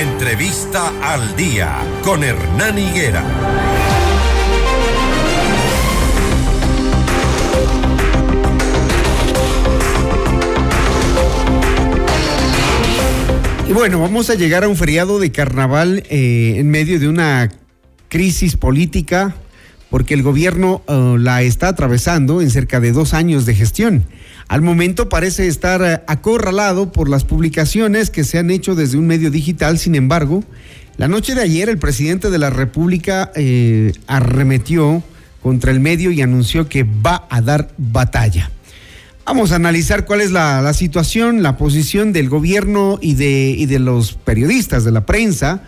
Entrevista al día con Hernán Higuera. Y bueno, vamos a llegar a un feriado de carnaval eh, en medio de una crisis política porque el gobierno eh, la está atravesando en cerca de dos años de gestión. Al momento parece estar eh, acorralado por las publicaciones que se han hecho desde un medio digital, sin embargo, la noche de ayer el presidente de la República arremetió contra el medio y anunció que va a dar batalla. Vamos a analizar cuál es la, situación, la posición del gobierno y de, de los periodistas, de la prensa,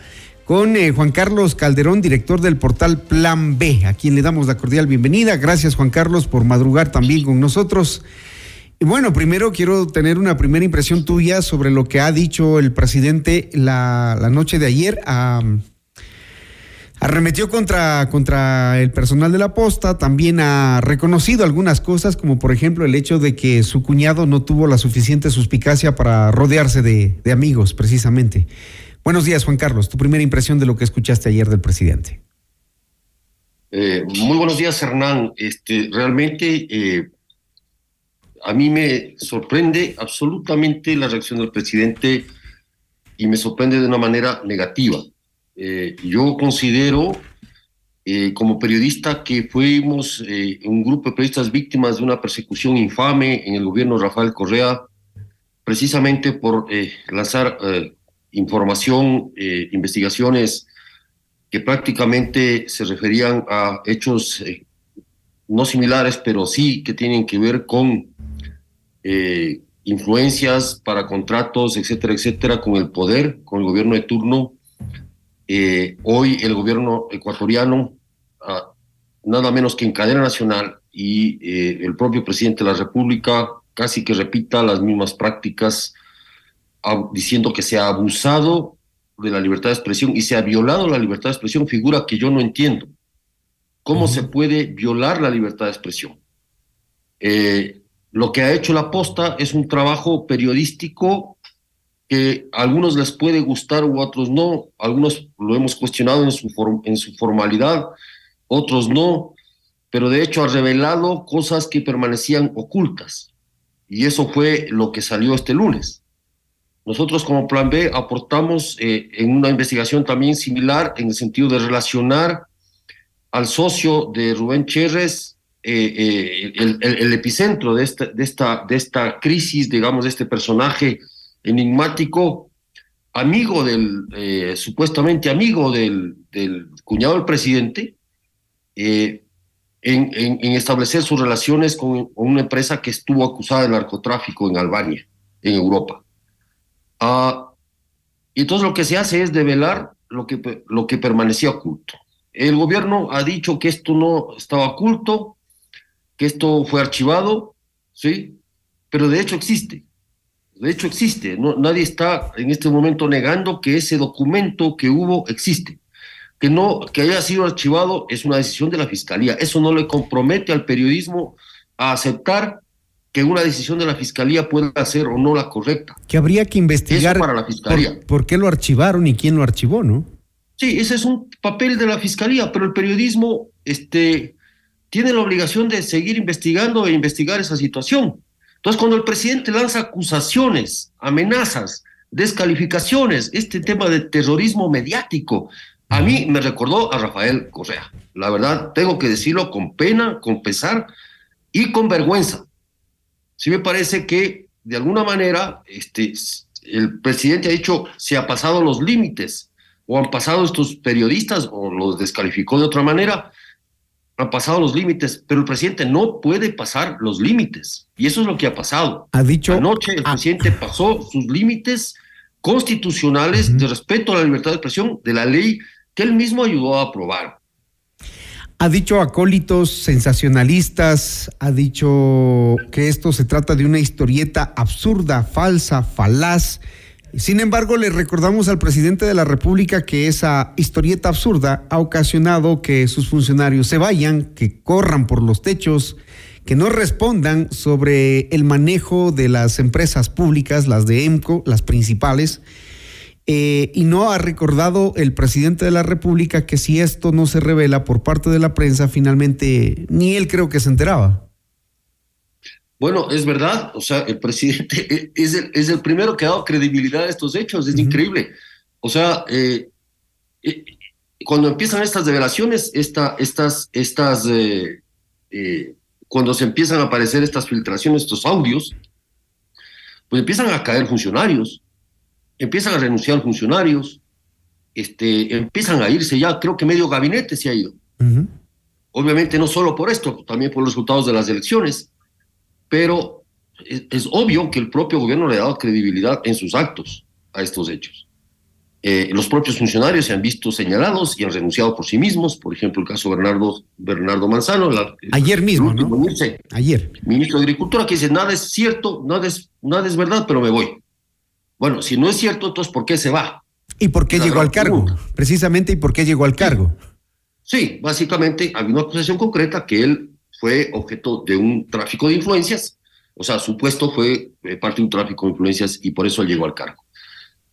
con eh, Juan Carlos Calderón, director del portal Plan B, a quien le damos la cordial bienvenida. Gracias, Juan Carlos, por madrugar también con nosotros. Bueno, primero quiero tener una primera impresión tuya sobre lo que ha dicho el presidente la, noche de ayer Arremetió contra, contra el personal de la posta, también ha reconocido algunas cosas, como por ejemplo el hecho de que su cuñado no tuvo la suficiente suspicacia para rodearse de, amigos, precisamente. Buenos días, Juan Carlos. Tu primera impresión de lo que escuchaste ayer del presidente. Eh, muy buenos días, Hernán. Este, realmente eh, a mí me sorprende absolutamente la reacción del presidente y me sorprende de una manera negativa. Eh, yo considero eh, como periodista que fuimos eh, un grupo de periodistas víctimas de una persecución infame en el gobierno de Rafael Correa, precisamente por lanzar información, investigaciones que prácticamente se referían a hechos no similares, pero sí que tienen que ver con influencias para contratos, etcétera, etcétera, con el poder, con el gobierno de turno eh, hoy el gobierno ecuatoriano, ah, nada menos que en cadena nacional, y eh, el propio presidente de la República casi que repita las mismas prácticas, diciendo que se ha abusado de la libertad de expresión y se ha violado la libertad de expresión, figura que yo no entiendo. ¿Cómo se puede violar la libertad de expresión? Eh, lo que ha hecho la posta es un trabajo periodístico que a algunos les puede gustar u otros no, algunos lo hemos cuestionado en su, formalidad, otros no, pero de hecho ha revelado cosas que permanecían ocultas. Y eso fue lo que salió este lunes. Nosotros como Plan B aportamos eh, en una investigación también similar en el sentido de relacionar al socio de Rubén Cherres, eh, eh, el, epicentro de esta, de, esta, de esta crisis, digamos, de este personaje enigmático, amigo del, eh, supuestamente amigo del, cuñado del presidente, en, en, establecer sus relaciones con, una empresa que estuvo acusada de narcotráfico en Albania, en Europa. Ah, y entonces lo que se hace es develar lo que, lo que permanecía oculto. El gobierno ha dicho que esto no estaba oculto, que esto fue archivado, ¿sí? Pero de hecho existe. De hecho, existe. No, nadie está en este momento negando que ese documento que hubo existe. Que no, que haya sido archivado es una decisión de la fiscalía. Eso no le compromete al periodismo a aceptar que una decisión de la fiscalía pueda ser o no la correcta. Que habría que investigar para la fiscalía. Por, qué lo archivaron y quién lo archivó, ¿no? Sí, ese es un papel de la fiscalía, pero el periodismo este, tiene la obligación de seguir investigando e investigar esa situación. Entonces, cuando el presidente lanza acusaciones, amenazas, descalificaciones, este tema de terrorismo mediático, a mí me recordó a Rafael Correa. La verdad, tengo que decirlo con pena, con pesar y con vergüenza. Sí me parece que, de alguna manera, este, el presidente ha dicho, se ha pasado los límites, o han pasado estos periodistas, o los descalificó de otra manera, ha pasado los límites, pero el presidente no puede pasar los límites. Y eso es lo que ha pasado. Ha dicho. Anoche el presidente pasó sus límites constitucionales de respeto a la libertad de expresión de la ley que él mismo ayudó a aprobar. Ha dicho acólitos sensacionalistas, ha dicho que esto se trata de una historieta absurda, falsa, falaz sin embargo, le recordamos al presidente de la República que esa historieta absurda ha ocasionado que sus funcionarios se vayan, que corran por los techos, que no respondan sobre el manejo de las empresas públicas, las de EMCO, las principales, Eh, y no ha recordado el presidente de la República que si esto no se revela por parte de la prensa, finalmente ni él creo que se enteraba. Bueno, es verdad, o sea, el presidente es el, es el primero que ha dado credibilidad a estos hechos, es increíble. O sea, eh, eh, cuando empiezan estas revelaciones, esta, estas, estas, cuando se empiezan a aparecer estas filtraciones, estos audios, pues empiezan a caer funcionarios, empiezan a renunciar funcionarios, este, empiezan a irse ya, creo que medio gabinete se ha ido. Obviamente no solo por esto, también por los resultados de las elecciones, pero es, obvio que el propio gobierno le ha dado credibilidad en sus actos a estos hechos. Eh, los propios funcionarios se han visto señalados y han renunciado por sí mismos, por ejemplo el caso Bernardo, Bernardo Manzano. Ayer mismo, ¿no? Ayer. Ministro de Agricultura que dice, nada es cierto, nada es, nada es verdad, pero me voy. Bueno, si no es cierto, entonces ¿por qué se va? ¿Y por qué llegó al cargo? Precisamente, ¿y por qué llegó al cargo? Sí, básicamente había una acusación concreta que él fue objeto de un tráfico de influencias, o sea, su puesto fue eh, parte de un tráfico de influencias y por eso llegó al cargo.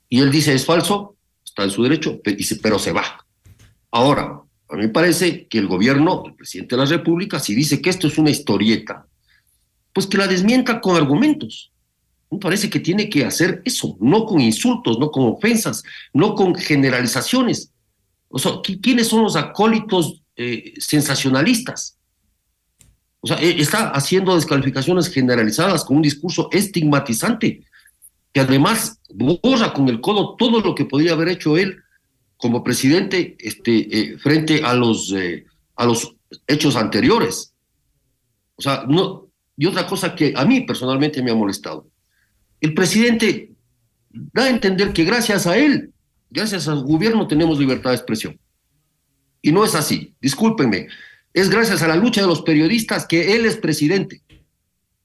Y él dice, es falso, está en su derecho, pero se va. Ahora, a mí me parece que el gobierno, el presidente de la República, si dice que esto es una historieta, pues que la desmienta con argumentos. Me parece que tiene que hacer eso, no con insultos, no con ofensas, no con generalizaciones. O sea, ¿quiénes son los acólitos eh, sensacionalistas? O sea, e, está haciendo descalificaciones generalizadas con un discurso estigmatizante, que además borra con el codo todo lo que podría haber hecho él como presidente este, eh, frente a los, eh, a los hechos anteriores. O sea, no, y otra cosa que a mí personalmente me ha molestado el presidente da a entender que gracias a él, gracias al gobierno tenemos libertad de expresión. Y no es así, discúlpenme, es gracias a la lucha de los periodistas que él es presidente.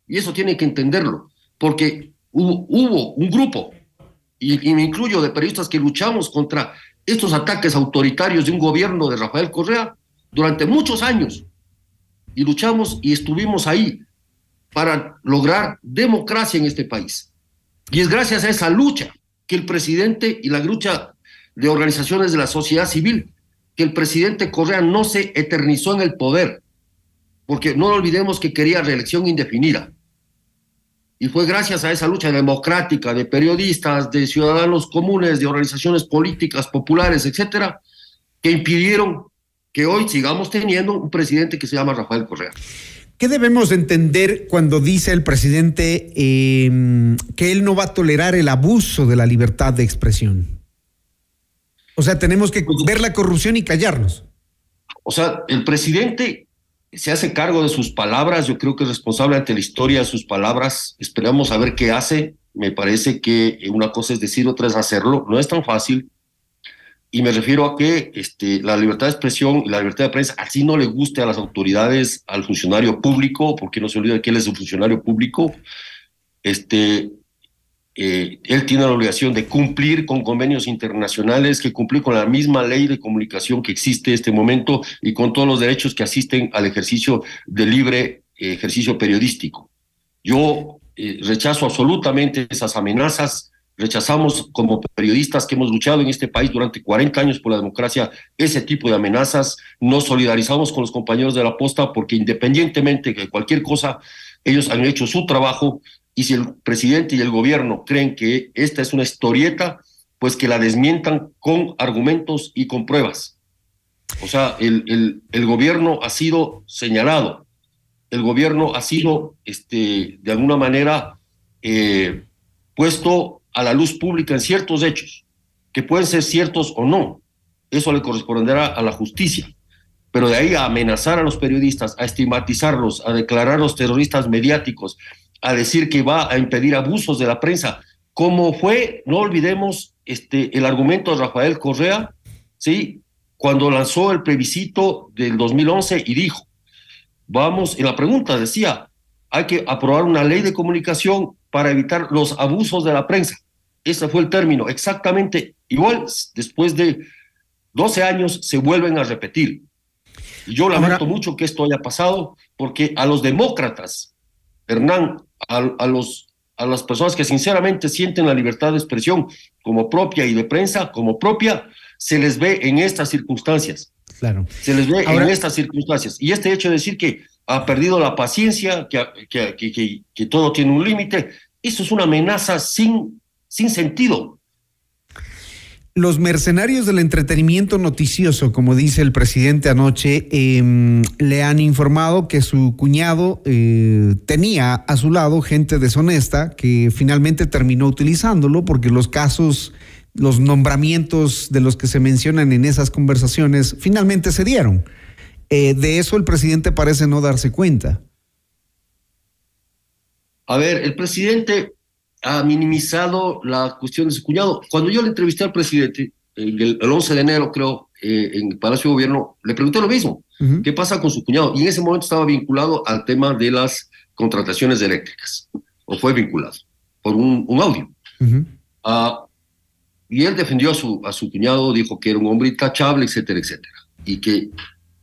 Y eso tiene que entenderlo, porque hubo, un grupo, y, y me incluyo de periodistas que luchamos contra estos ataques autoritarios de un gobierno de Rafael Correa durante muchos años. Y luchamos y estuvimos ahí para lograr democracia en este país. Y es gracias a esa lucha que el presidente y la lucha de organizaciones de la sociedad civil, que el presidente Correa no se eternizó en el poder, porque no olvidemos que quería reelección indefinida. Y fue gracias a esa lucha democrática de periodistas, de ciudadanos comunes, de organizaciones políticas, populares, etcétera, que impidieron que hoy sigamos teniendo un presidente que se llama Rafael Correa. ¿Qué debemos entender cuando dice el presidente em, que él no va a tolerar el abuso de la libertad de expresión? O sea, tenemos que pues, ver la corrupción y callarnos. O sea, el presidente se hace cargo de sus palabras, yo creo que es responsable ante la historia de sus palabras. Esperamos a ver qué hace. Me parece que una cosa es decir, otra es hacerlo. No es tan fácil y me refiero a que este, la libertad de expresión y la libertad de prensa así no le guste a las autoridades, al funcionario público, porque no se olvida que él es un funcionario público, este, eh, él tiene la obligación de cumplir con convenios internacionales, que cumplir con la misma ley de comunicación que existe en este momento y con todos los derechos que asisten al ejercicio de libre eh, ejercicio periodístico. Yo eh, rechazo absolutamente esas amenazas Rechazamos como periodistas que hemos luchado en este país durante 40 años por la democracia ese tipo de amenazas. Nos solidarizamos con los compañeros de la posta porque independientemente de cualquier cosa, ellos han hecho su trabajo y si el presidente y el gobierno creen que esta es una historieta, pues que la desmientan con argumentos y con pruebas. O sea, el, el, gobierno ha sido señalado, el gobierno ha sido, este, de alguna manera, eh, puesto a la luz pública en ciertos hechos, que pueden ser ciertos o no. Eso le corresponderá a la justicia. Pero de ahí a amenazar a los periodistas, a estigmatizarlos, a declararlos terroristas mediáticos, a decir que va a impedir abusos de la prensa, como fue, no olvidemos, este, el argumento de Rafael Correa, ¿sí? cuando lanzó el plebiscito del 2011 y dijo, vamos, en la pregunta decía, hay que aprobar una ley de comunicación para evitar los abusos de la prensa. Ese fue el término, exactamente igual, después de 12 años se vuelven a repetir. Y yo lamento mucho que esto haya pasado, porque a los demócratas, Hernán, a, los a las personas que sinceramente sienten la libertad de expresión como propia y de prensa como propia, se les ve en estas circunstancias. Claro. Se les ve en estas circunstancias. Y este hecho de decir que ha perdido la paciencia, que, que, que, que todo tiene un límite, eso es una amenaza sin, sin sentido. Los mercenarios del entretenimiento noticioso, como dice el presidente anoche, eh, le han informado que su cuñado eh, tenía a su lado gente deshonesta que finalmente terminó utilizándolo porque los casos, los nombramientos de los que se mencionan en esas conversaciones finalmente se dieron. Eh, de eso el presidente parece no darse cuenta. A ver, el presidente ha minimizado la cuestión de su cuñado. Cuando yo le entrevisté al presidente, el, 11 de enero, creo, eh, en el Palacio de Gobierno, le pregunté lo mismo. ¿Qué pasa con su cuñado? Y en ese momento estaba vinculado al tema de las contrataciones eléctricas, o fue vinculado por un, audio. Ah, y él defendió a su, a su cuñado, dijo que era un hombre intachable, etcétera, etcétera. Y que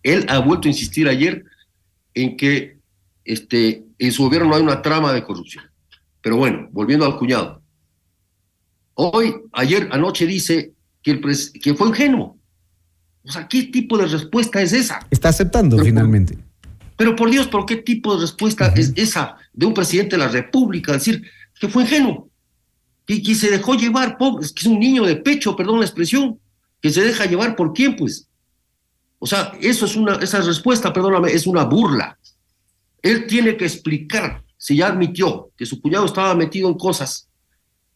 él ha vuelto a insistir ayer en que este, en su gobierno no hay una trama de corrupción. Pero bueno, volviendo al cuñado. Hoy, ayer, anoche dice que, el que fue ingenuo. O sea, ¿qué tipo de respuesta es esa? Está aceptando finalmente. pero por Dios, ¿pero qué tipo de respuesta es esa de un presidente de la República? Decir que fue ingenuo, que, que se dejó llevar, pobre, es que es un niño de pecho, perdón la expresión, que se deja llevar por quién, pues. O sea, eso es una, esa respuesta, perdóname, es una burla. Él tiene que explicar si ya admitió que su cuñado estaba metido en cosas,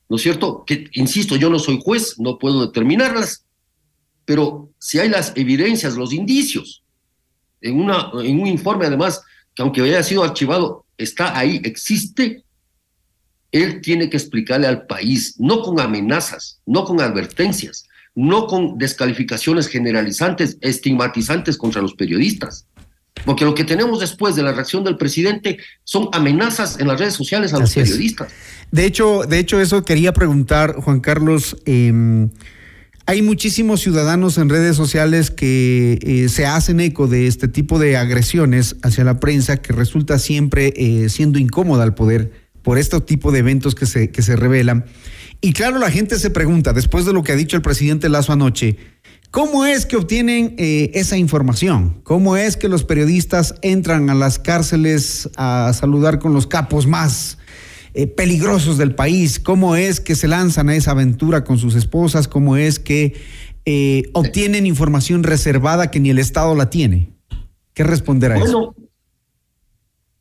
¿no es cierto? Que, insisto, yo no soy juez, no puedo determinarlas, pero si hay las evidencias, los indicios, en, una, en un informe además, que aunque haya sido archivado, está ahí, existe, él tiene que explicarle al país, no con amenazas, no con advertencias, no con descalificaciones generalizantes, estigmatizantes contra los periodistas. Porque lo que tenemos después de la reacción del presidente son amenazas en las redes sociales a los periodistas. De hecho, de hecho, eso quería preguntar, Juan Carlos. Em, hay muchísimos ciudadanos en redes sociales que eh, se hacen eco de este tipo de agresiones hacia la prensa que resulta siempre eh, siendo incómoda al poder por este tipo de eventos que se, que se revelan. Y claro, la gente se pregunta, después de lo que ha dicho el presidente Lazo anoche, ¿Cómo es que obtienen eh, esa información? ¿Cómo es que los periodistas entran a las cárceles a saludar con los capos más eh, peligrosos del país? ¿Cómo es que se lanzan a esa aventura con sus esposas? ¿Cómo es que eh, obtienen información reservada que ni el Estado la tiene? ¿Qué responder a eso?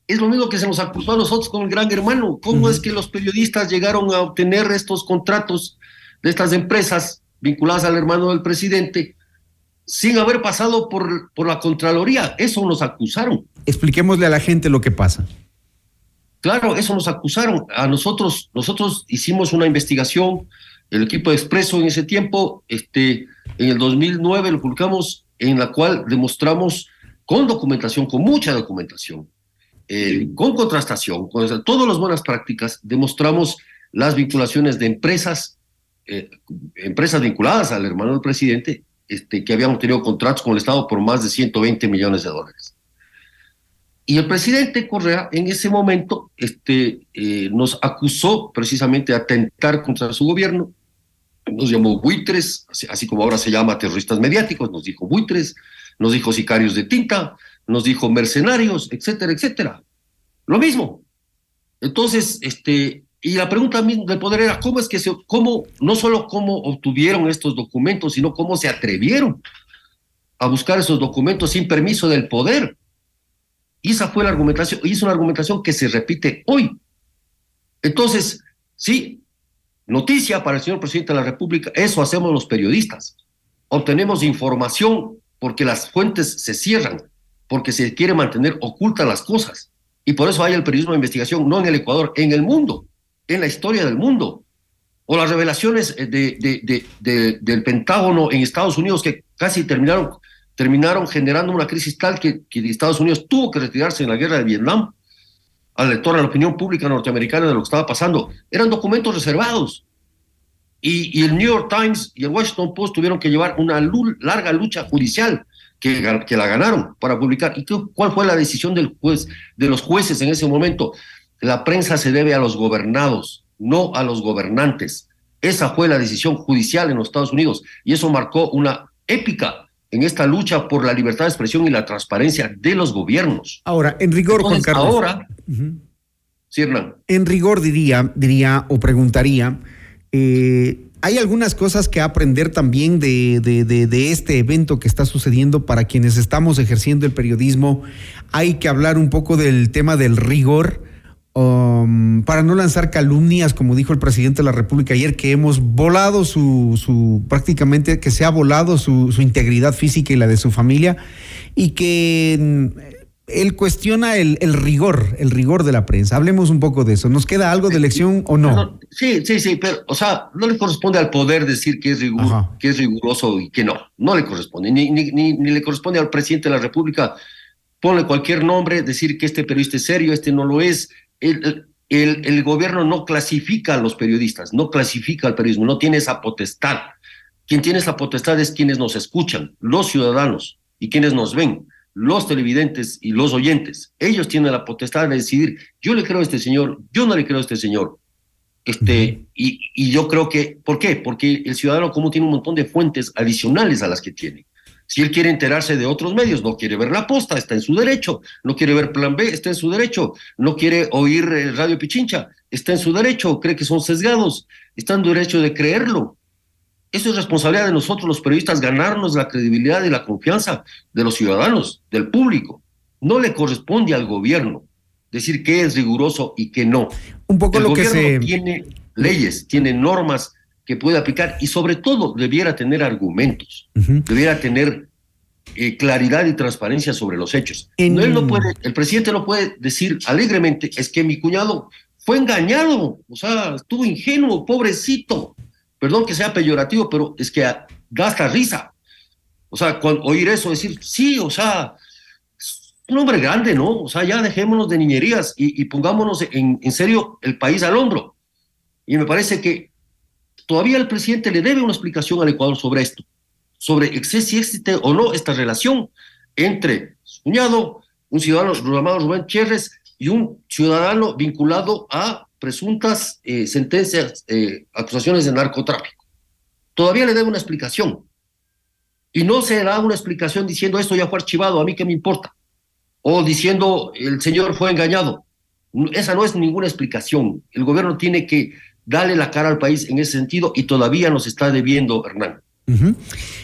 Es lo mismo que se nos acusó a nosotros con el gran hermano. ¿Cómo es que los periodistas llegaron a obtener estos contratos de estas empresas vinculadas al hermano del presidente, sin haber pasado por, por la Contraloría. Eso nos acusaron. Expliquémosle a la gente lo que pasa. Claro, eso nos acusaron. A nosotros, nosotros hicimos una investigación, el equipo de Expreso en ese tiempo, este, en el 2009 lo publicamos, en la cual demostramos con documentación, con mucha documentación, eh, con contrastación, con todas las buenas prácticas, demostramos las vinculaciones de empresas eh, empresas vinculadas al hermano del presidente este, que habían tenido contratos con el Estado por más de 120 millones de dólares. Y el presidente Correa en ese momento este, eh, nos acusó precisamente de atentar contra su gobierno, nos llamó buitres, así, como ahora se llama terroristas mediáticos, nos dijo buitres, nos dijo sicarios de tinta, nos dijo mercenarios, etcétera, etcétera. Lo mismo. Entonces, este, y la pregunta del poder era cómo es que se, cómo, no solo cómo obtuvieron estos documentos, sino cómo se atrevieron a buscar esos documentos sin permiso del poder. Y esa fue la argumentación, y es una argumentación que se repite hoy. Entonces, sí, noticia para el señor presidente de la República, eso hacemos los periodistas. Obtenemos información porque las fuentes se cierran, porque se quiere mantener ocultas las cosas. Y por eso hay el periodismo de investigación, no en el Ecuador, en el mundo en la historia del mundo. O las revelaciones de, del Pentágono en Estados Unidos que casi terminaron, generando una crisis tal que, que Estados Unidos tuvo que retirarse en la guerra de Vietnam al lector, a la opinión pública norteamericana de lo que estaba pasando. Eran documentos reservados. Y, el New York Times y el Washington Post tuvieron que llevar una larga lucha judicial que, que la ganaron para publicar. ¿Y qué, cuál fue la decisión del juez, de los jueces en ese momento? La prensa se debe a los gobernados, no a los gobernantes. Esa fue la decisión judicial en los Estados Unidos y eso marcó una épica en esta lucha por la libertad de expresión y la transparencia de los gobiernos. Ahora, en rigor, Juan Carlos. Ahora, En rigor diría, diría o preguntaría, eh, hay algunas cosas que aprender también de, de, este evento que está sucediendo para quienes estamos ejerciendo el periodismo. Hay que hablar un poco del tema del rigor. Um, para no lanzar calumnias, como dijo el presidente de la República ayer, que hemos volado su, su prácticamente que se ha volado su, su integridad física y la de su familia, y que él cuestiona el, el, rigor, el rigor de la prensa. Hablemos un poco de eso. ¿Nos queda algo de lección o no? Sí, sí, sí, pero, o sea, no le corresponde al poder decir que es, que es riguroso y que no. No le corresponde. Ni, ni, ni, le corresponde al presidente de la República ponle cualquier nombre, decir que este periodista es serio, este no lo es. El, el, el gobierno no clasifica a los periodistas, no clasifica al periodismo, no tiene esa potestad. Quien tiene esa potestad es quienes nos escuchan, los ciudadanos y quienes nos ven los televidentes y los oyentes. Ellos tienen la potestad de decidir, yo le creo a este señor, yo no le creo a este señor. Este, y, y, yo creo que, ¿por qué? Porque el ciudadano común tiene un montón de fuentes adicionales a las que tiene. Si él quiere enterarse de otros medios, no quiere ver la posta, está en su derecho. No quiere ver Plan B, está en su derecho. No quiere oír eh, Radio Pichincha, está en su derecho. Cree que son sesgados, está en su derecho de creerlo. Eso es responsabilidad de nosotros los periodistas, ganarnos la credibilidad y la confianza de los ciudadanos, del público. No le corresponde al gobierno decir qué es riguroso y qué no. Un poco El lo que se... tiene leyes, tiene normas que puede aplicar y sobre todo debiera tener argumentos, debiera tener eh, claridad y transparencia sobre los hechos. No, él no puede, el presidente no puede decir alegremente, es que mi cuñado fue engañado, o sea, estuvo ingenuo, pobrecito perdón que sea peyorativo, pero es que gasta risa. O sea, oír eso, decir, sí, o sea, un hombre grande, ¿no? O sea, ya dejémonos de niñerías y, pongámonos en, en, serio el país al hombro. Y me parece que todavía el presidente le debe una explicación al Ecuador sobre esto, sobre si existe o no esta relación entre su cuñado, un ciudadano llamado Rubén Cherres y un ciudadano vinculado a presuntas eh, sentencias, eh, acusaciones de narcotráfico. Todavía le debe una explicación. Y no se da una explicación diciendo esto ya fue archivado, a mí qué me importa. O diciendo el señor fue engañado. Esa no es ninguna explicación. El gobierno tiene que darle la cara al país en ese sentido y todavía nos está debiendo, Hernán.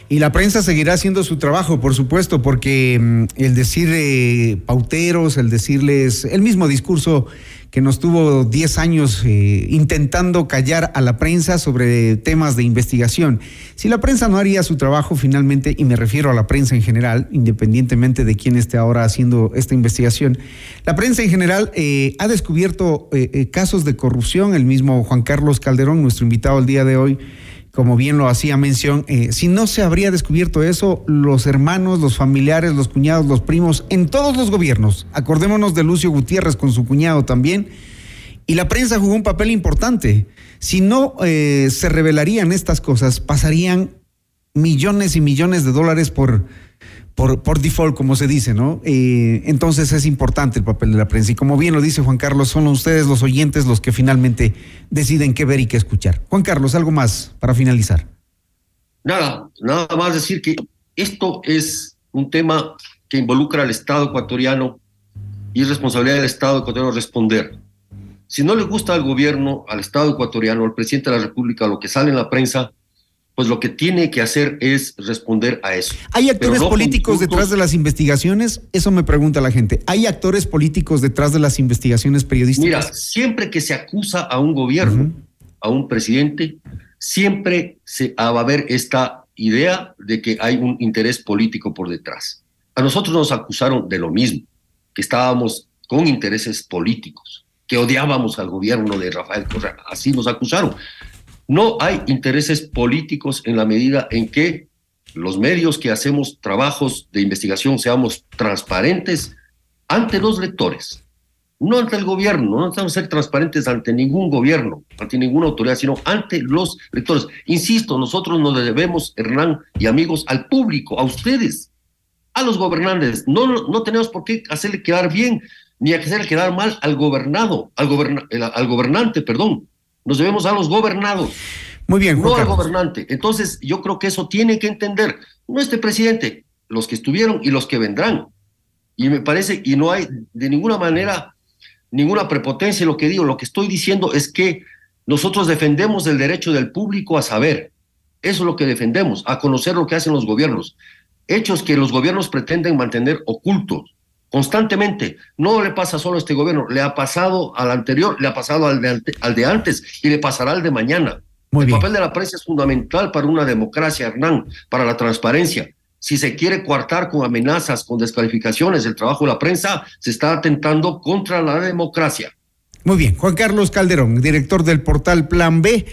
Y la prensa seguirá haciendo su trabajo, por supuesto, porque mm, el decir pauteros, el decirles el mismo discurso que nos tuvo 10 años eh, intentando callar a la prensa sobre temas de investigación. Si la prensa no haría su trabajo finalmente, y me refiero a la prensa en general, independientemente de quién esté ahora haciendo esta investigación, la prensa en general eh, ha descubierto eh, casos de corrupción. El mismo Juan Carlos Calderón, nuestro invitado el día de hoy, como bien lo hacía mención, eh, si no se habría descubierto eso, los hermanos, los familiares, los cuñados, los primos, en todos los gobiernos, acordémonos de Lucio Gutiérrez con su cuñado también, y la prensa jugó un papel importante. Si no eh, se revelarían estas cosas, pasarían millones y millones de dólares por por, por default, como se dice, ¿no? Eh, entonces es importante el papel de la prensa. Y como bien lo dice Juan Carlos, son ustedes los oyentes los que finalmente deciden qué ver y qué escuchar. Juan Carlos, algo más para finalizar. Nada, nada más decir que esto es un tema que involucra al Estado ecuatoriano y es responsabilidad del Estado ecuatoriano responder. Si no le gusta al gobierno, al Estado ecuatoriano, al presidente de la República, lo que sale en la prensa, pues lo que tiene que hacer es responder a eso. ¿Hay actores políticos detrás de las investigaciones? Eso me pregunta la gente. ¿Hay actores políticos detrás de las investigaciones periodísticas? Mira, siempre que se acusa a un gobierno, a un presidente, siempre se va a haber esta idea de que hay un interés político por detrás. A nosotros nos acusaron de lo mismo, que estábamos con intereses políticos, que odiábamos al gobierno de Rafael Correa. Así nos acusaron. No hay intereses políticos en la medida en que los medios que hacemos trabajos de investigación seamos transparentes ante los lectores, no ante el gobierno, no necesitamos ser transparentes ante ningún gobierno, ante ninguna autoridad, sino ante los lectores. Insisto, nosotros nos debemos, Hernán y amigos, al público, a ustedes, a los gobernantes. No, no, tenemos por qué hacerle quedar bien ni hacer quedar mal al gobernado, al, al gobernante, perdón. Nos debemos a los gobernados. Muy bien, Juan No al gobernante. Entonces, yo creo que eso tiene que entender, no este presidente, los que estuvieron y los que vendrán. Y me parece, y no hay de ninguna manera ninguna prepotencia en lo que digo, lo que estoy diciendo es que nosotros defendemos el derecho del público a saber. Eso es lo que defendemos, a conocer lo que hacen los gobiernos. Hechos que los gobiernos pretenden mantener ocultos constantemente. No le pasa solo a este gobierno, le ha pasado al anterior, le ha pasado al de, al de antes y le pasará al de mañana. el papel de la prensa es fundamental para una democracia, Hernán, para la transparencia. Si se quiere coartar con amenazas, con descalificaciones el trabajo de la prensa, se está atentando contra la democracia. Muy bien, Juan Carlos Calderón, director del portal Plan B,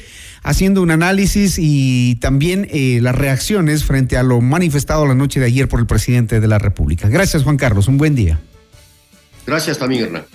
haciendo un análisis y también eh, las reacciones frente a lo manifestado la noche de ayer por el presidente de la República. Gracias, Juan Carlos, un buen día. Gracias también, Hernán.